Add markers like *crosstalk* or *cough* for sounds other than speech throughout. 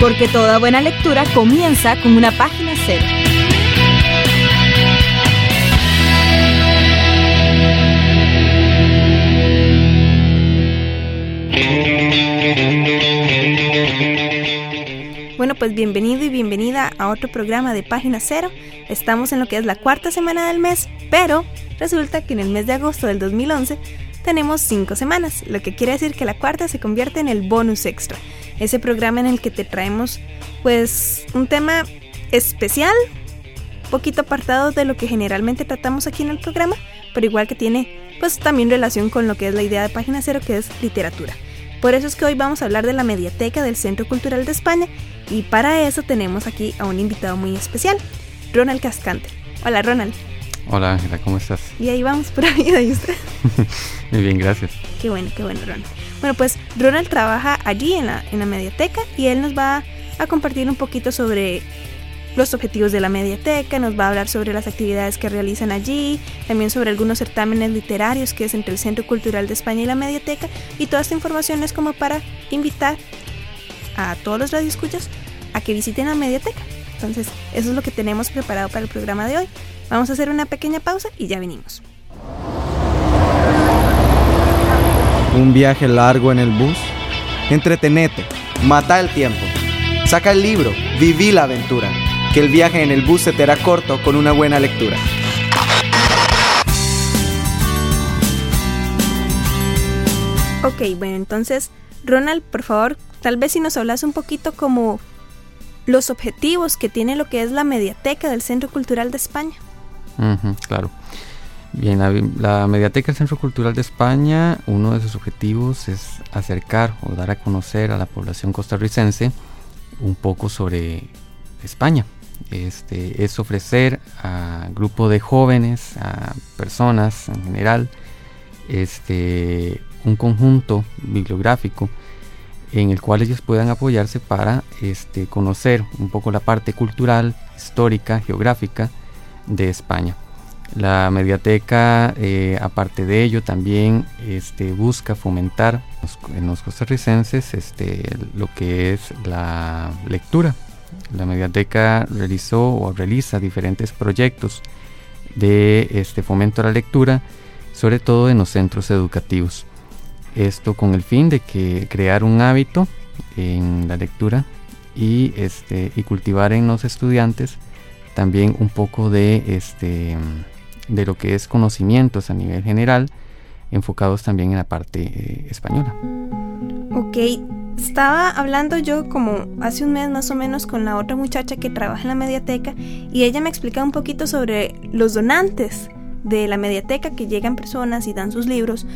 Porque toda buena lectura comienza con una página cero. Bueno, pues bienvenido y bienvenida a otro programa de Página Cero. Estamos en lo que es la cuarta semana del mes, pero resulta que en el mes de agosto del 2011 tenemos cinco semanas, lo que quiere decir que la cuarta se convierte en el bonus extra, ese programa en el que te traemos pues un tema especial, poquito apartado de lo que generalmente tratamos aquí en el programa, pero igual que tiene pues también relación con lo que es la idea de Página Cero, que es literatura. Por eso es que hoy vamos a hablar de la mediateca del Centro Cultural de España y para eso tenemos aquí a un invitado muy especial, Ronald Cascante. Hola Ronald. Hola Ángela, ¿cómo estás? Y ahí vamos por ahí, ¿y usted? *laughs* Muy bien, gracias. Qué bueno, qué bueno Ronald. Bueno, pues Ronald trabaja allí en la, en la mediateca y él nos va a compartir un poquito sobre los objetivos de la mediateca, nos va a hablar sobre las actividades que realizan allí, también sobre algunos certámenes literarios que es entre el Centro Cultural de España y la mediateca y toda esta información es como para invitar a todos los radioescuchas a que visiten la mediateca. Entonces, eso es lo que tenemos preparado para el programa de hoy. Vamos a hacer una pequeña pausa y ya venimos. Un viaje largo en el bus. Entretenete, mata el tiempo. Saca el libro, viví la aventura. Que el viaje en el bus se te hará corto con una buena lectura. Ok, bueno, entonces, Ronald, por favor, tal vez si nos hablas un poquito como los objetivos que tiene lo que es la mediateca del Centro Cultural de España. claro. Bien, la, Mediateca del Centro Cultural de España, uno de sus objetivos es acercar o dar a conocer a la población costarricense un poco sobre España. Este, es ofrecer a grupo de jóvenes, a personas en general, este, un conjunto bibliográfico en el cual ellos puedan apoyarse para este, conocer un poco la parte cultural, histórica, geográfica de España. La mediateca, eh, aparte de ello, también este, busca fomentar en los costarricenses este, lo que es la lectura. La mediateca realizó o realiza diferentes proyectos de este, fomento a la lectura, sobre todo en los centros educativos. Esto con el fin de que crear un hábito en la lectura y, este, y cultivar en los estudiantes también un poco de, este, de lo que es conocimientos a nivel general, enfocados también en la parte eh, española. Ok, estaba hablando yo como hace un mes más o menos con la otra muchacha que trabaja en la mediateca y ella me explicaba un poquito sobre los donantes de la mediateca que llegan personas y dan sus libros,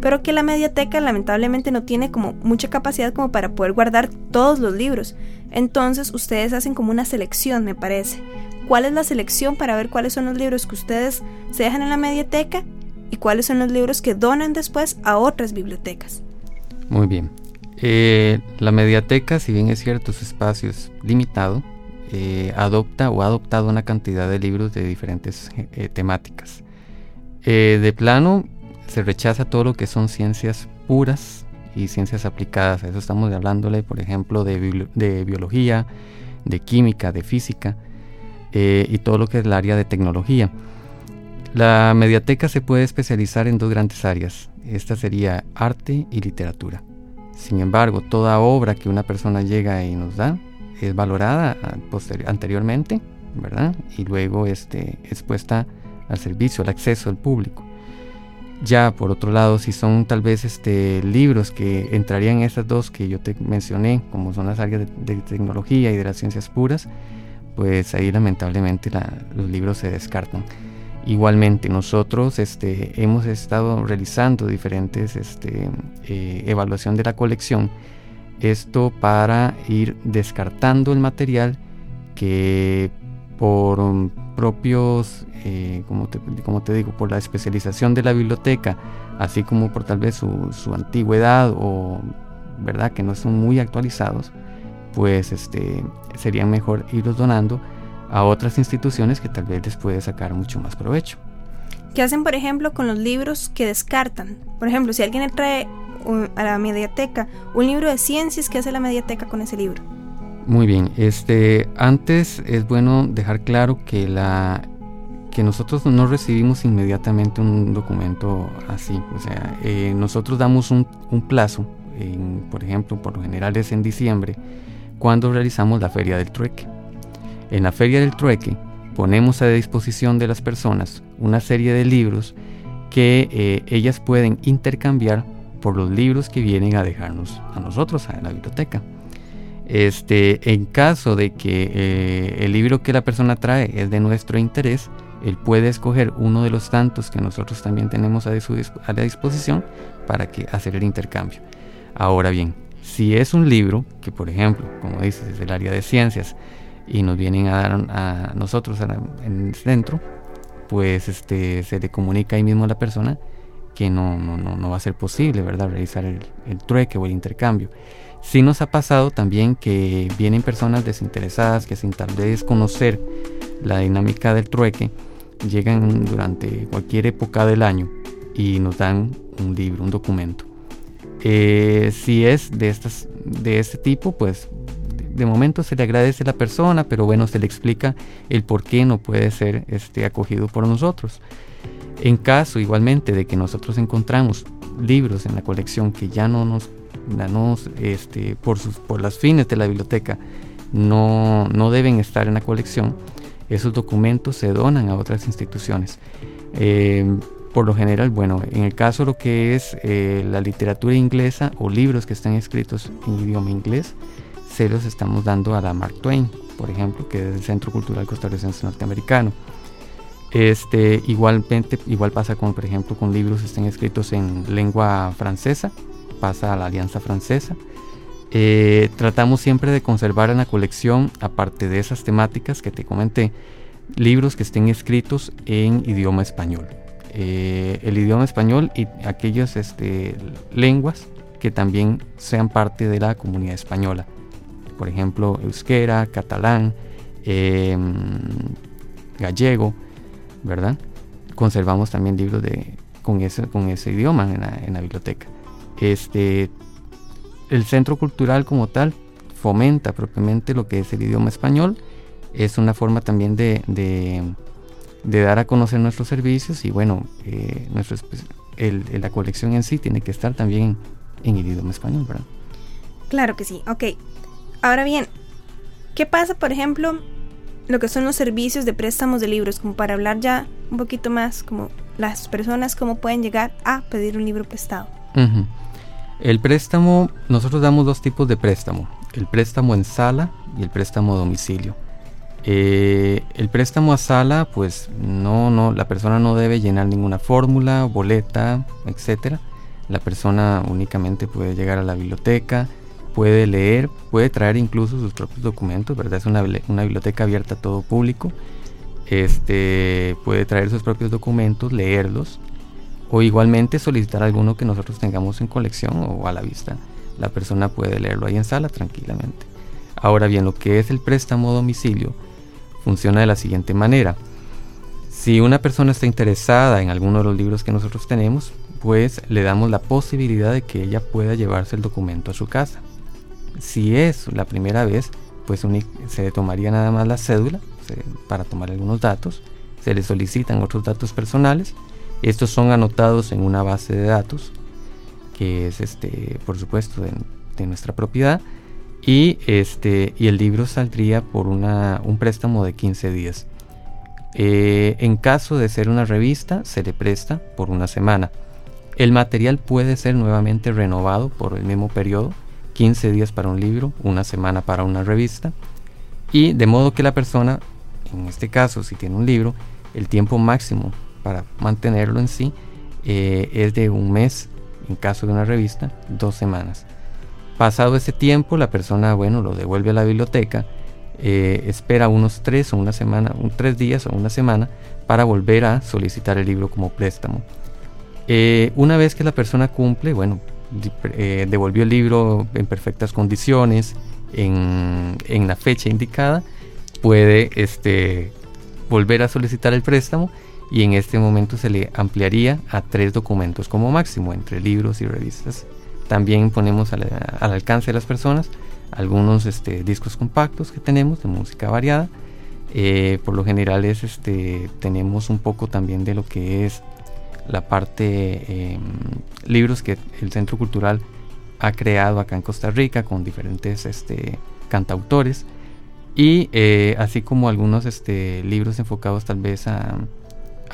pero que la mediateca lamentablemente no tiene como mucha capacidad como para poder guardar todos los libros. Entonces ustedes hacen como una selección, me parece. ¿Cuál es la selección para ver cuáles son los libros que ustedes se dejan en la mediateca y cuáles son los libros que donan después a otras bibliotecas? Muy bien. Eh, la mediateca, si bien es cierto, su espacio es limitado, eh, adopta o ha adoptado una cantidad de libros de diferentes eh, temáticas. de plano, se rechaza todo lo que son ciencias puras y ciencias aplicadas. Eso estamos hablándole, por ejemplo, de biología, de química, de física eh, y todo lo que es el área de tecnología. La mediateca se puede especializar en dos grandes áreas. Esta sería arte y literatura. Sin embargo, toda obra que una persona llega y nos da es valorada ah, anteriormente, ¿verdad? Y luego este, es puesta al servicio, al acceso al público. Ya por otro lado, si son tal vez este, libros que entrarían en estas dos que yo te mencioné, como son las áreas de, tecnología y de las ciencias puras, pues ahí lamentablemente los libros se descartan. Igualmente, nosotros este, hemos estado realizando diferentes este, eh, evaluación de la colección, esto para ir descartando el material que por um, propios, eh, como, te, como, te, digo, por la especialización de la biblioteca, así como por tal vez su, su antigüedad o verdad que no son muy actualizados, pues este, sería mejor irlos donando a otras instituciones que tal vez les puede sacar mucho más provecho. ¿Qué hacen, por ejemplo, con los libros que descartan? Por ejemplo, si alguien le trae a la mediateca un libro de ciencias, ¿qué hace la mediateca con ese libro? Muy bien, este, antes es bueno dejar claro que la que nosotros no recibimos inmediatamente un documento así, o sea, eh, nosotros damos un, un plazo, por ejemplo, por lo general es en diciembre, cuando realizamos la feria del trueque. En la feria del trueque ponemos a disposición de las personas una serie de libros que eh, ellas pueden intercambiar por los libros que vienen a dejarnos a nosotros a la biblioteca. Este, en caso de que eh, el libro que la persona trae es de nuestro interés, él puede escoger uno de los tantos que nosotros también tenemos a, la disposición para que hacer el intercambio. Ahora bien, si es un libro que, por ejemplo, como dices, es del área de ciencias y nos vienen a dar a nosotros en el centro, pues este, se le comunica ahí mismo a la persona que no, no, no, va a ser posible, ¿verdad? Realizar el, trueque o el intercambio. Sí nos ha pasado también que vienen personas desinteresadas que sin tal vez conocer la dinámica del trueque, llegan durante cualquier época del año y nos dan un libro, un documento. Eh, si es de, estas, de este tipo, pues de momento se le agradece a la persona, pero bueno, se le explica el por qué no puede ser este, acogido por nosotros. En caso igualmente de que nosotros encontramos libros en la colección que ya no nos, este, por, sus, por las fines de la biblioteca, no, no, deben estar en la colección, esos documentos se donan a otras instituciones. Eh, por lo general, bueno, en el caso de lo que es eh, la literatura inglesa o libros que están escritos en idioma inglés, se los estamos dando a la Mark Twain, por ejemplo, que es el Centro Cultural Costarricense Norteamericano. Este, igualmente, igual pasa con, por ejemplo, con libros que estén escritos en lengua francesa, pasa a la Alianza Francesa. Eh, tratamos siempre de conservar en la colección, aparte de esas temáticas que te comenté, libros que estén escritos en idioma español. Eh, el idioma español y aquellas este, lenguas que también sean parte de la comunidad española. Por ejemplo, euskera, catalán, em, gallego, ¿verdad? Conservamos también libros de, con, ese, con ese idioma en la, biblioteca. Este, el centro cultural como tal fomenta propiamente lo que es el idioma español. Es una forma también de, dar a conocer nuestros servicios y bueno, eh, nuestro, el, la colección en sí tiene que estar también en el idioma español, ¿verdad? Claro que sí, ok. Ahora bien, ¿qué pasa, por ejemplo, lo que son los servicios de préstamos de libros, como para hablar ya un poquito más, como las personas cómo pueden llegar a pedir un libro prestado. El préstamo, nosotros damos dos tipos de préstamo, el préstamo en sala y el préstamo a domicilio. Eh, el préstamo a sala, pues no, no, la persona no debe llenar ninguna fórmula, boleta, etcétera. La persona únicamente puede llegar a la biblioteca, puede leer, puede traer incluso sus propios documentos, ¿verdad? Es una, biblioteca abierta a todo público. Este, puede traer sus propios documentos, leerlos, o igualmente solicitar alguno que nosotros tengamos en colección o a la vista. La persona puede leerlo ahí en sala tranquilamente. Ahora bien, lo que es el préstamo a domicilio funciona de la siguiente manera. Si una persona está interesada en alguno de los libros que nosotros tenemos, pues le damos la posibilidad de que ella pueda llevarse el documento a su casa. Si es la primera vez, pues se tomaría nada más la cédula para tomar algunos datos, se le solicitan otros datos personales, estos son anotados en una base de datos que es este, por supuesto, de, nuestra propiedad y este y el libro saldría por una, un préstamo de 15 días. Eh, en caso de ser una revista, se le presta por una semana. El material puede ser nuevamente renovado por el mismo periodo 15 días para un libro, una semana para una revista, y de modo que la persona, en este caso si tiene un libro, el tiempo máximo para mantenerlo en sí eh, es de un mes, en caso de una revista, dos semanas. Pasado ese tiempo, la persona, bueno, lo devuelve a la biblioteca, eh, espera unos tres o una semana, un, tres días o una semana para volver a solicitar el libro como préstamo. Eh, una vez que la persona cumple, bueno, eh, devolvió el libro en perfectas condiciones, en, en, la fecha indicada, puede este, volver a solicitar el préstamo y en este momento se le ampliaría a tres documentos como máximo, entre libros y revistas. También ponemos al, alcance de las personas algunos este, discos compactos que tenemos de música variada. Eh, por lo general es, este, tenemos un poco también de lo que es la parte em, libros que el Centro Cultural ha creado acá en Costa Rica con diferentes este, cantautores y eh, así como algunos libros enfocados tal vez a,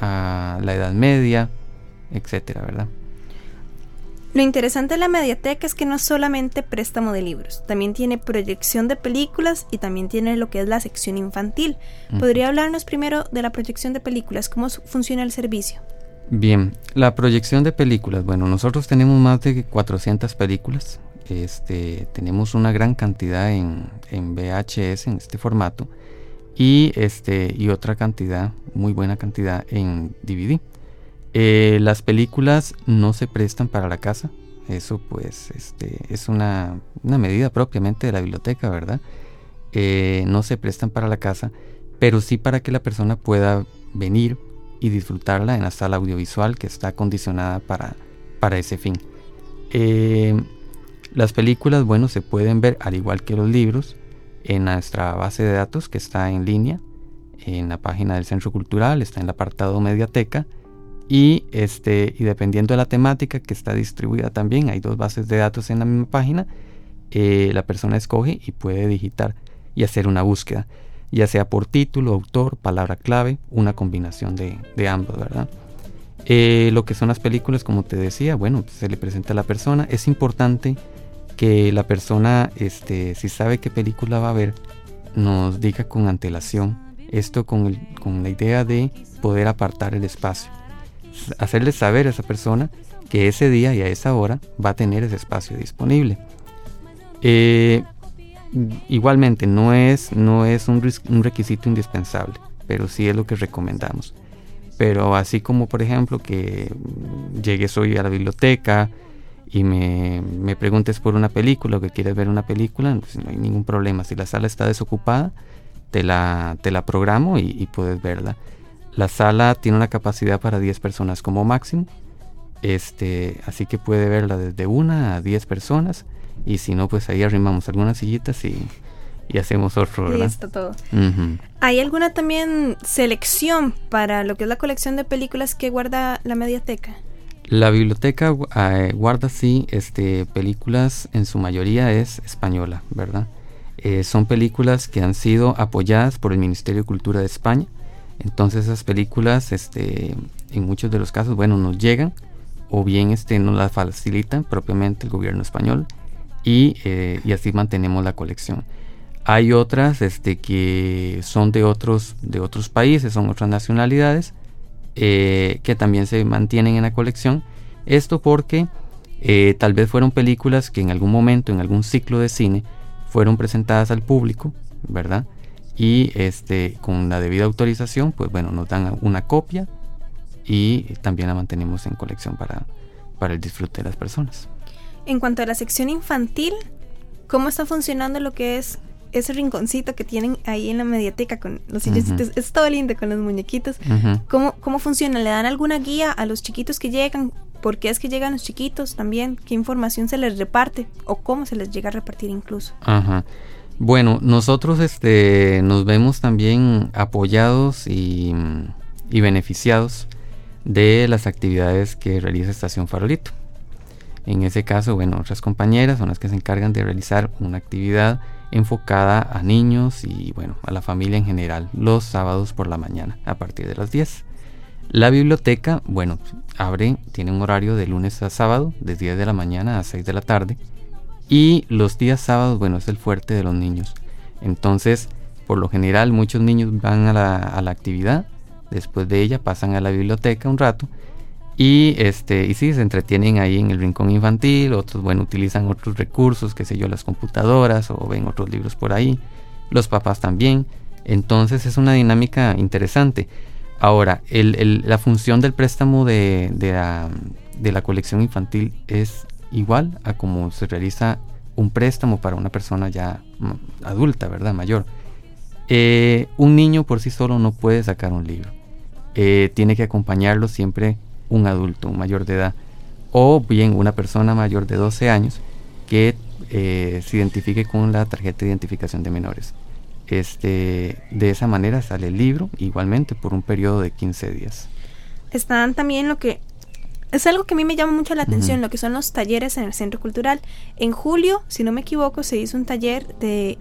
a la Edad Media, etcétera, ¿verdad? Lo interesante de la mediateca es que no solamente préstamo de libros, también tiene proyección de películas y también tiene lo que es la sección infantil. ¿Podría hablarnos primero de la proyección de películas? ¿Cómo funciona el servicio? Bien, la proyección de películas. Bueno, nosotros tenemos más de 400 películas. Este, tenemos una gran cantidad en, en VHS, en este formato, y, este, y otra cantidad, muy buena cantidad en DVD. Eh, las películas no se prestan para la casa. Eso pues este, es una, medida propiamente de la biblioteca, ¿verdad? Eh, no se prestan para la casa, pero sí para que la persona pueda venir y disfrutarla en la sala audiovisual que está acondicionada para, para ese fin. Eh, las películas, bueno, se pueden ver al igual que los libros en nuestra base de datos que está en línea, en la página del Centro Cultural, está en el apartado Mediateca y, este, y dependiendo de la temática que está distribuida también, hay dos bases de datos en la misma página, eh, la persona escoge y puede digitar y hacer una búsqueda, ya sea por título, autor, palabra clave, una combinación de, ambos, ¿verdad? Eh, lo que son las películas, como te decía, bueno, se le presenta a la persona. Es importante que la persona, este, si sabe qué película va a ver, nos diga con antelación. Esto con, con la idea de poder apartar el espacio hacerle saber a esa persona que ese día y a esa hora va a tener ese espacio disponible. Eh, igualmente, no es, no es un, requisito indispensable, pero sí es lo que recomendamos. Pero así como, por ejemplo, que llegues hoy a la biblioteca y me, preguntes por una película o que quieres ver una película, pues no hay ningún problema. Si la sala está desocupada, te la, te la programo y puedes verla. La sala tiene una capacidad para 10 personas como máximo. Este, así que puede verla desde una a 10 personas. Y si no, pues ahí arrimamos algunas sillitas y, hacemos otro, ¿verdad? Listo todo. ¿Hay alguna también selección para lo que es la colección de películas que guarda la mediateca? La biblioteca eh, guarda sí este, películas, en su mayoría es española, ¿verdad? Eh, son películas que han sido apoyadas por el Ministerio de Cultura de España entonces esas películas, este, en muchos de los casos, bueno, nos llegan o bien este, nos las facilitan propiamente el gobierno español y, eh, y así mantenemos la colección. Hay otras este, que son de otros, de otros países, son otras nacionalidades, eh, que también se mantienen en la colección. Esto porque eh, tal vez fueron películas que en algún momento, en algún ciclo de cine, fueron presentadas al público, ¿verdad? Y este con la debida autorización pues bueno nos dan una copia y también la mantenemos en colección para, para el disfrute de las personas. En cuanto a la sección infantil, ¿cómo está funcionando lo que es ese rinconcito que tienen ahí en la mediateca con los silloncitos? Es todo lindo con los muñequitos. ¿Cómo, ¿Cómo funciona? ¿Le dan alguna guía a los chiquitos que llegan? ¿Por qué es que llegan los chiquitos también? ¿Qué información se les reparte? ¿O cómo se les llega a repartir incluso? Ajá. Bueno, nosotros este, nos vemos también apoyados y, beneficiados de las actividades que realiza Estación Farolito. En ese caso, bueno, otras compañeras son las que se encargan de realizar una actividad enfocada a niños y bueno, a la familia en general, los sábados por la mañana a partir de las 10. La biblioteca, bueno, abre, tiene un horario de lunes a sábado, de 10 de la mañana a 6 de la tarde y los días sábados, bueno, es el fuerte de los niños. Entonces, por lo general, muchos niños van a la, a la actividad, después de ella pasan a la biblioteca un rato y este y sí se entretienen ahí en el rincón infantil otros bueno utilizan otros recursos qué sé yo las computadoras o ven otros libros por ahí los papás también. Entonces es una dinámica interesante. Ahora, la función del préstamo de, la, colección infantil es igual a como se realiza un préstamo para una persona ya mm, adulta, ¿verdad? Mayor. Eh, un niño por sí solo no puede sacar un libro. Eh, tiene que acompañarlo siempre un adulto, un mayor de edad, o bien una persona mayor de 12 años que eh, se identifique con la tarjeta de identificación de menores. Este, de esa manera sale el libro, igualmente por un periodo de 15 días. Están también lo que es algo que a mí me llama mucho la atención, lo que son los talleres en el Centro Cultural. En julio, si no me equivoco, se hizo un taller de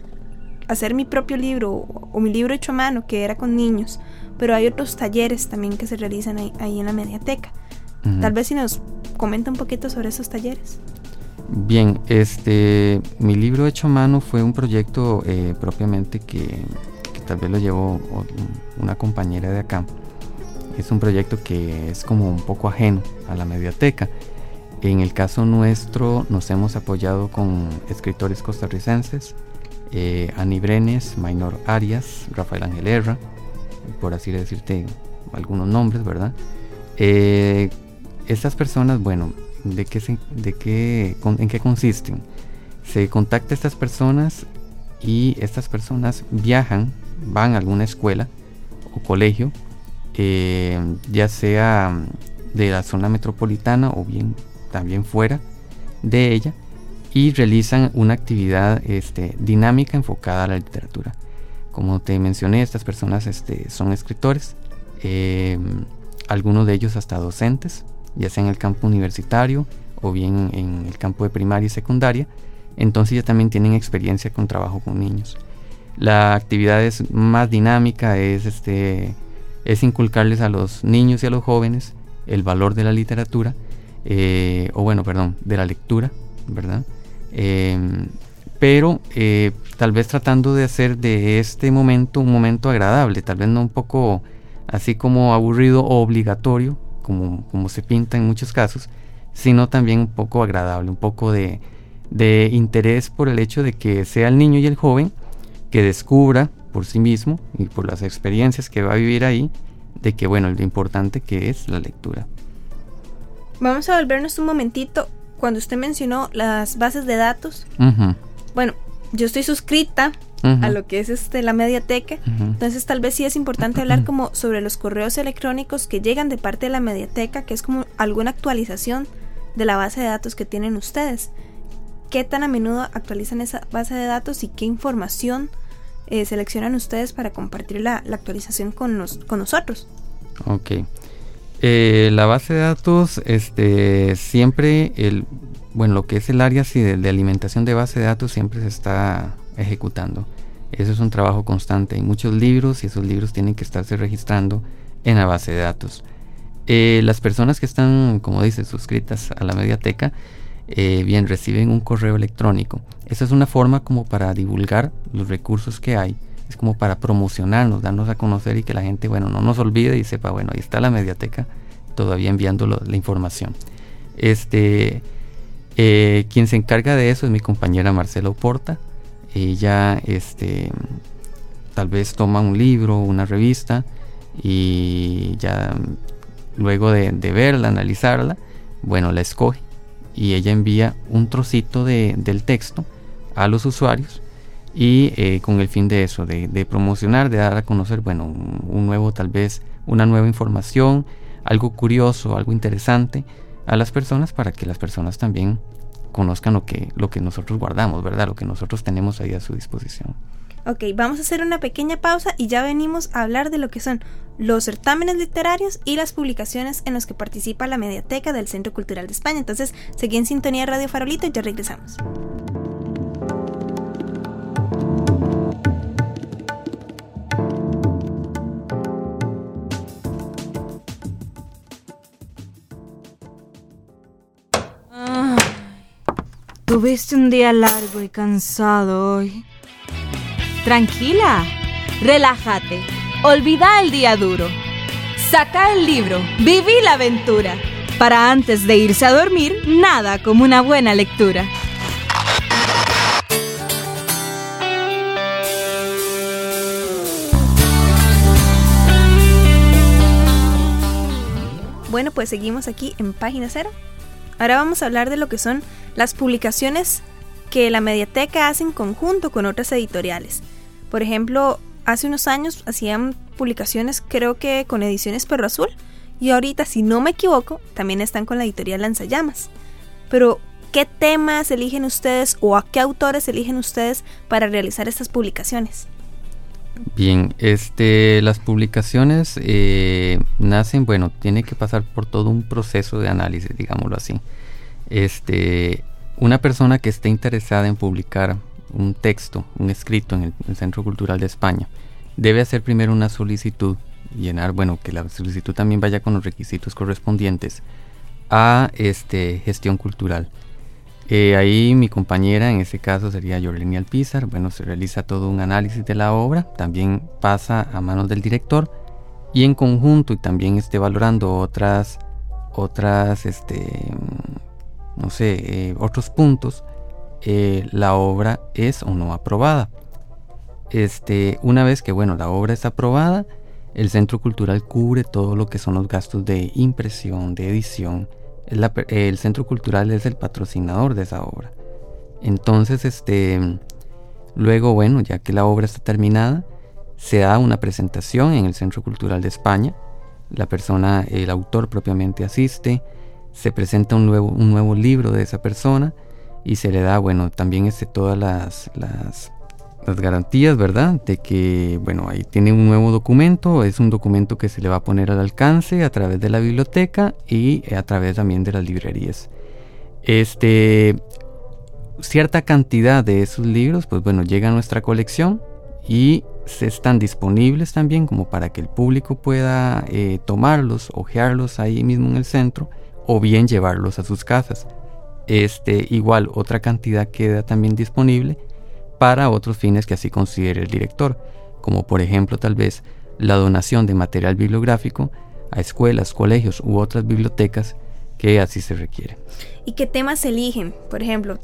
hacer mi propio libro o, mi libro hecho a mano, que era con niños, pero hay otros talleres también que se realizan ahí, en la mediateca. Tal vez si nos comenta un poquito sobre esos talleres. Bien, este, mi libro hecho a mano fue un proyecto eh, propiamente que, tal vez lo llevó una compañera de acá. Es un proyecto que es como un poco ajeno a la mediateca. En el caso nuestro nos hemos apoyado con escritores costarricenses, eh, Ani Brenes, Arias, Rafael Ángel Herra, por así decirte algunos nombres, ¿verdad? Eh, estas personas, bueno, ¿De qué, de qué, ¿En qué consisten? Se contacta a estas personas y estas personas viajan, van a alguna escuela o colegio, eh, ya sea de la zona metropolitana o bien también fuera de ella, y realizan una actividad este, dinámica enfocada a la literatura. Como te mencioné, estas personas este, son escritores, eh, algunos de ellos hasta docentes, ya sea en el campo universitario o bien en el campo de primaria y secundaria, entonces ya también tienen experiencia con trabajo con niños. La actividad es más dinámica, es, este, es inculcarles a los niños y a los jóvenes el valor de la literatura, eh, o bueno, perdón, de la lectura, ¿verdad? Em, pero eh, tal vez tratando de hacer de este momento un momento agradable, tal vez no un poco así como aburrido o obligatorio, como, como se pinta en muchos casos, sino también un poco agradable, un poco de, de interés por el hecho de que sea el niño y el joven que descubra por sí mismo y por las experiencias que va a vivir ahí, de que bueno, lo importante que es la lectura. Vamos a volvernos un momentito cuando usted mencionó las bases de datos. Bueno, yo estoy suscrita a lo que es este la mediateca. Entonces tal vez sí es importante hablar *clears throat* como sobre los correos electrónicos que llegan de parte de la mediateca, que es como alguna actualización de la base de datos que tienen ustedes. ¿Qué tan a menudo actualizan esa base de datos y qué información eh, seleccionan ustedes para compartir la, actualización con, con nosotros? Ok. Eh, la base de datos, este, siempre el, bueno, lo que es el área de, alimentación de base de datos siempre se está ejecutando. Eso es un trabajo constante. Hay muchos libros y esos libros tienen que estarse registrando en la base de datos. Eh, las personas que están, como dice, suscritas a la mediateca, eh, bien, reciben un correo electrónico. Esa es una forma como para divulgar los recursos que hay. Es como para promocionarnos, darnos a conocer y que la gente, bueno, no nos olvide y sepa, bueno, ahí está la mediateca todavía enviando la información. Este, eh, quien se encarga de eso es mi compañera Marcela Oporta. Ella este, tal vez toma un libro, una revista y ya luego de, verla, analizarla, bueno, la escoge y ella envía un trocito del texto a los usuarios y eh, con el fin de eso, de, promocionar, de dar a conocer, bueno, un, nuevo, tal vez una nueva información, algo curioso, algo interesante a las personas para que las personas también conozcan lo que, lo que nosotros guardamos, ¿verdad? Lo que nosotros tenemos ahí a su disposición. Ok, vamos a hacer una pequeña pausa y ya venimos a hablar de lo que son los certámenes literarios y las publicaciones en los que participa la Mediateca del Centro Cultural de España. Entonces, seguí en sintonía Radio Farolito y ya regresamos. Tuviste un día largo y cansado hoy tranquila. Relájate, olvida el día duro. Saca el libro, viví la aventura. Para antes de irse a dormir, nada como una buena lectura. Bueno, pues seguimos aquí en página cero. Ahora vamos a hablar de lo que son las publicaciones que la mediateca hace en conjunto con otras editoriales. Por ejemplo, hace unos años hacían publicaciones creo que con ediciones Perro Azul y ahorita, si no me equivoco, también están con la editorial Lanzallamas. Pero, ¿qué temas eligen ustedes o a qué autores eligen ustedes para realizar estas publicaciones? Bien, este, las publicaciones eh, nacen, bueno, tiene que pasar por todo un proceso de análisis, digámoslo así. Este, una persona que esté interesada en publicar un texto, un escrito en el, Centro Cultural de España, debe hacer primero una solicitud, llenar, bueno, que la solicitud también vaya con los requisitos correspondientes a este, gestión cultural. Eh, ahí mi compañera, en este caso sería Yorleni Alpizar, bueno, se realiza todo un análisis de la obra, también pasa a manos del director y en conjunto y también esté valorando otras, otras, este, no sé, eh, otros puntos, eh, la obra es o no aprobada. Este, una vez que, bueno, la obra es aprobada, el Centro Cultural cubre todo lo que son los gastos de impresión, de edición, el centro cultural es el patrocinador de esa obra. Entonces, este, luego, bueno, ya que la obra está terminada, se da una presentación en el Centro Cultural de España. La persona, el autor propiamente asiste, se presenta un nuevo, un nuevo libro de esa persona y se le da, bueno, también este, todas las, las las garantías, ¿verdad? De que, bueno, ahí tiene un nuevo documento, es un documento que se le va a poner al alcance a través de la biblioteca y a través también de las librerías. Este, cierta cantidad de esos libros, pues bueno, llega a nuestra colección y se están disponibles también como para que el público pueda eh, tomarlos, ojearlos ahí mismo en el centro o bien llevarlos a sus casas. Este, igual otra cantidad queda también disponible para otros fines que así considere el director, como por ejemplo tal vez la donación de material bibliográfico a escuelas, colegios u otras bibliotecas que así se requiere. ¿Y qué temas eligen? Por ejemplo,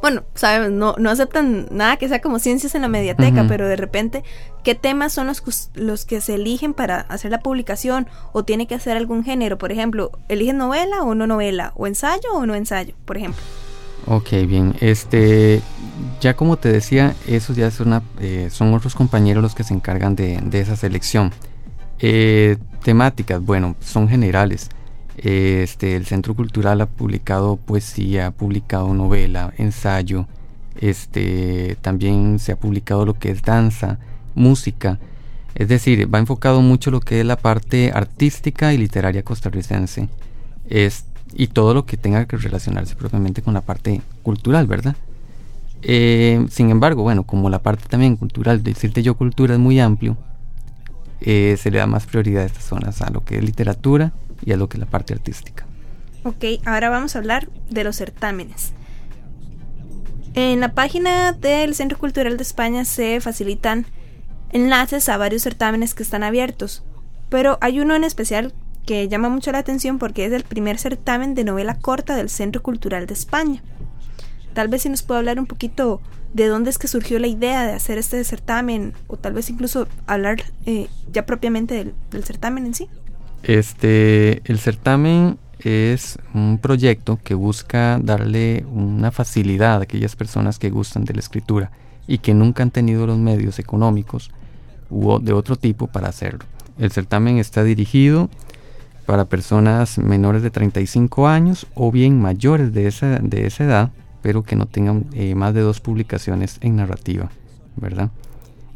bueno, sabemos, no, no aceptan nada que sea como ciencias en la mediateca, pero de repente, ¿qué temas son los, los que se eligen para hacer la publicación? ¿O tiene que hacer algún género? Por ejemplo, ¿eligen novela o no novela? ¿O ensayo o no ensayo? Por ejemplo. Ok, bien. Este, ya como te decía, esos ya una, eh, son otros compañeros los que se encargan de, esa selección. Eh, temáticas, bueno, son generales. Este, el Centro Cultural ha publicado poesía, ha publicado novela, ensayo. Este, también se ha publicado lo que es danza, música. Es decir, va enfocado mucho lo que es la parte artística y literaria costarricense. Este, y todo lo que tenga que relacionarse propiamente con la parte cultural, ¿verdad? Eh, sin embargo, bueno, como la parte también cultural, decirte yo cultura es muy amplio, eh, se le da más prioridad a estas zonas, a lo que es literatura y a lo que es la parte artística. Ok, ahora vamos a hablar de los certámenes. En la página del Centro Cultural de España se facilitan enlaces a varios certámenes que están abiertos, pero hay uno en especial que llama mucho la atención porque es el primer certamen de novela corta del Centro Cultural de España. Tal vez si nos puede hablar un poquito de dónde es que surgió la idea de hacer este certamen o tal vez incluso hablar eh, ya propiamente del, certamen en sí. Este, el certamen es un proyecto que busca darle una facilidad a aquellas personas que gustan de la escritura y que nunca han tenido los medios económicos u de otro tipo para hacerlo. El certamen está dirigido para personas menores de 35 años o bien mayores de esa, de esa edad, pero que no tengan eh, más de dos publicaciones en narrativa, ¿verdad?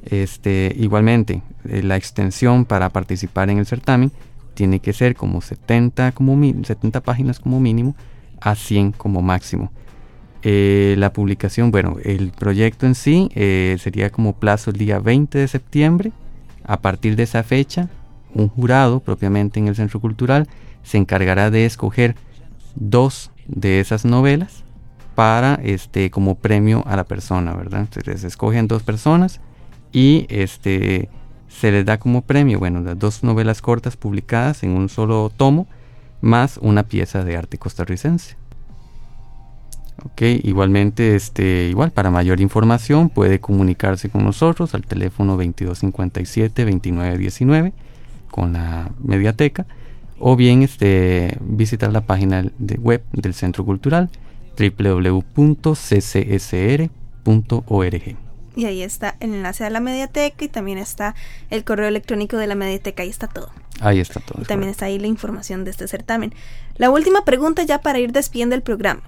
Este, igualmente, eh, la extensión para participar en el certamen tiene que ser como 70, como 70 páginas como mínimo a 100 como máximo. Eh, la publicación, bueno, el proyecto en sí sería como plazo el día 20 de septiembre. A partir de esa fecha un jurado propiamente en el Centro Cultural se encargará de escoger dos de esas novelas para este como premio a la persona, ¿verdad? Se escogen dos personas y este se les da como premio, bueno, las dos novelas cortas publicadas en un solo tomo más una pieza de arte costarricense. Ok, igualmente, este, igual para mayor información puede comunicarse con nosotros al teléfono 2257-2919 con la mediateca o bien este, visitar la página de web del Centro Cultural www.ccsr.org. Y ahí está el enlace a la mediateca y también está el correo electrónico de la mediateca, ahí está todo. Ahí está todo. Y también está ahí la información de este certamen. La última pregunta ya para ir despidiendo el programa.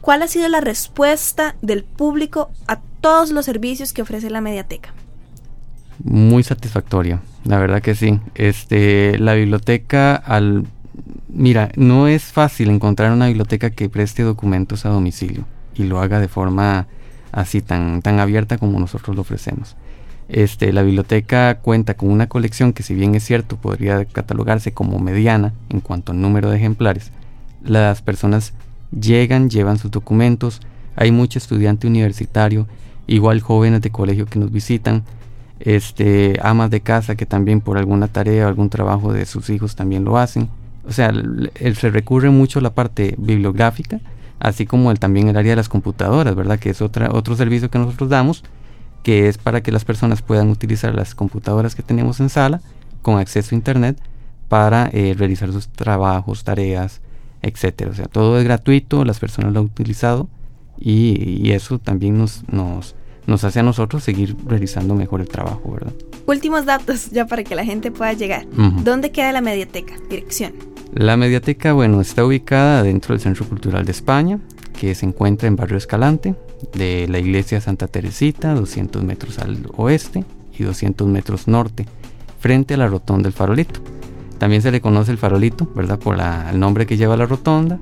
¿Cuál ha sido la respuesta del público a todos los servicios que ofrece la mediateca? Muy satisfactoria, la verdad que sí. Este, la biblioteca al mira, no es fácil encontrar una biblioteca que preste documentos a domicilio y lo haga de forma así tan, tan abierta como nosotros lo ofrecemos. Este, la biblioteca cuenta con una colección que si bien es cierto podría catalogarse como mediana en cuanto al número de ejemplares, las personas llegan, llevan sus documentos, hay mucho estudiante universitario, igual jóvenes de colegio que nos visitan, este, amas de casa que también por alguna tarea o algún trabajo de sus hijos también lo hacen. O sea, se recurre mucho a la parte bibliográfica, así como el, también el área de las computadoras, ¿verdad? Que es otra, otro servicio que nosotros damos, que es para que las personas puedan utilizar las computadoras que tenemos en sala con acceso a Internet para eh, realizar sus trabajos, tareas, etcétera. O sea, todo es gratuito, las personas lo han utilizado y, eso también nos, nos, nos hace a nosotros seguir realizando mejor el trabajo, ¿verdad? Últimos datos ya para que la gente pueda llegar. ¿Dónde queda la mediateca? Dirección. La mediateca, bueno, está ubicada dentro del Centro Cultural de España, que se encuentra en Barrio Escalante, de la iglesia Santa Teresita, 200 metros al oeste y 200 metros norte, frente a la rotonda del farolito. También se le conoce el farolito, ¿verdad? Por el nombre que lleva la rotonda.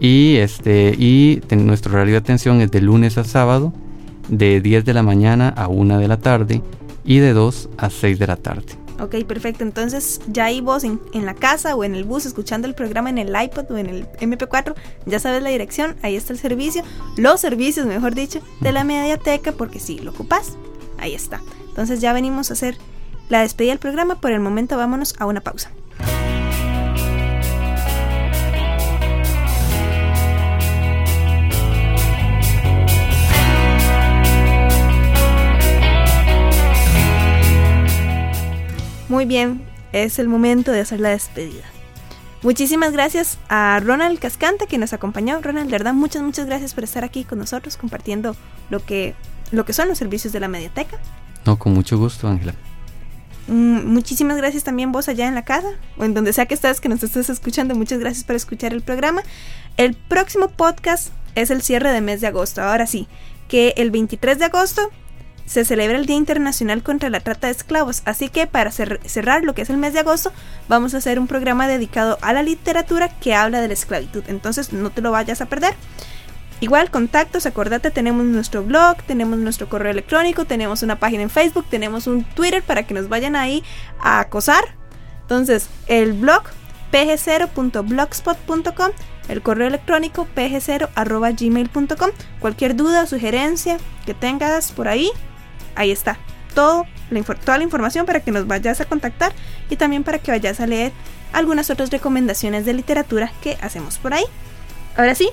Y, este, y nuestro horario de atención es de lunes a sábado, de 10 de la mañana a 1 de la tarde y de 2 a 6 de la tarde. Ok, perfecto. Entonces, ya ahí vos en, la casa o en el bus escuchando el programa en el iPod o en el MP4, ya sabes la dirección, ahí está el servicio, los servicios, mejor dicho, de la mediateca, porque si lo ocupas, ahí está. Entonces, ya venimos a hacer la despedida del programa. Por el momento, vámonos a una pausa. Muy bien, es el momento de hacer la despedida. Muchísimas gracias a Ronald Cascante que nos acompañó. Ronald, de verdad, muchas, muchas gracias por estar aquí con nosotros compartiendo lo que, lo que son los servicios de la mediateca. No, con mucho gusto, Ángela. Mm, muchísimas gracias también vos allá en la casa o en donde sea que estés, que nos estés escuchando. Muchas gracias por escuchar el programa. El próximo podcast es el cierre de mes de agosto. Ahora sí, que el 23 de agosto se celebra el Día Internacional contra la Trata de Esclavos, así que para cerrar lo que es el mes de agosto vamos a hacer un programa dedicado a la literatura que habla de la esclavitud, entonces no te lo vayas a perder. Igual, contactos, acordate, tenemos nuestro blog, tenemos nuestro correo electrónico, tenemos una página en Facebook, tenemos un Twitter para que nos vayan ahí a acosar. Entonces, el blog pg0.blogspot.com, el correo electrónico pg0.gmail.com. Cualquier duda o sugerencia que tengas por ahí, ahí está. Todo, toda la información para que nos vayas a contactar y también para que vayas a leer algunas otras recomendaciones de literatura que hacemos por ahí. Ahora sí,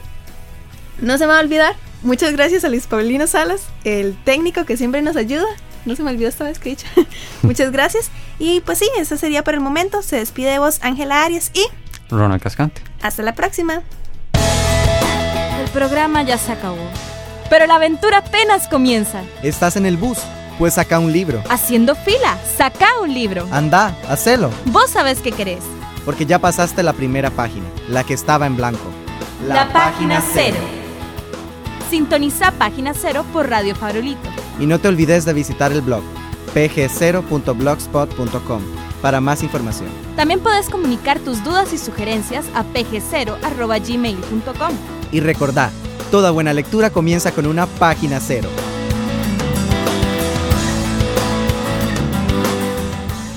no se me va a olvidar. Muchas gracias a Luis Paulino Salas, el técnico que siempre nos ayuda. No se me olvidó esta vez que he dicho. *laughs* Muchas gracias. Y pues sí, eso sería por el momento. Se despide de vos, Ángela Arias y Ronald Cascante. Hasta la próxima. El programa ya se acabó. Pero la aventura apenas comienza. Estás en el bus, pues saca un libro. Haciendo fila, saca un libro. Anda, hacelo. Vos sabés qué querés. Porque ya pasaste la primera página, la que estaba en blanco. La, página cero. Sintoniza Página Cero por Radio Farolito. Y no te olvides de visitar el blog pg0.blogspot.com para más información. También puedes comunicar tus dudas y sugerencias a pg0.gmail.com. Y recordá, Toda buena lectura comienza con una página cero.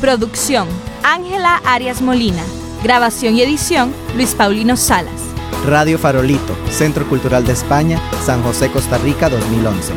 Producción, Ángela Arias Molina. Grabación y edición, Luis Paulino Salas. Radio Farolito, Centro Cultural de España, San José, Costa Rica, 2011.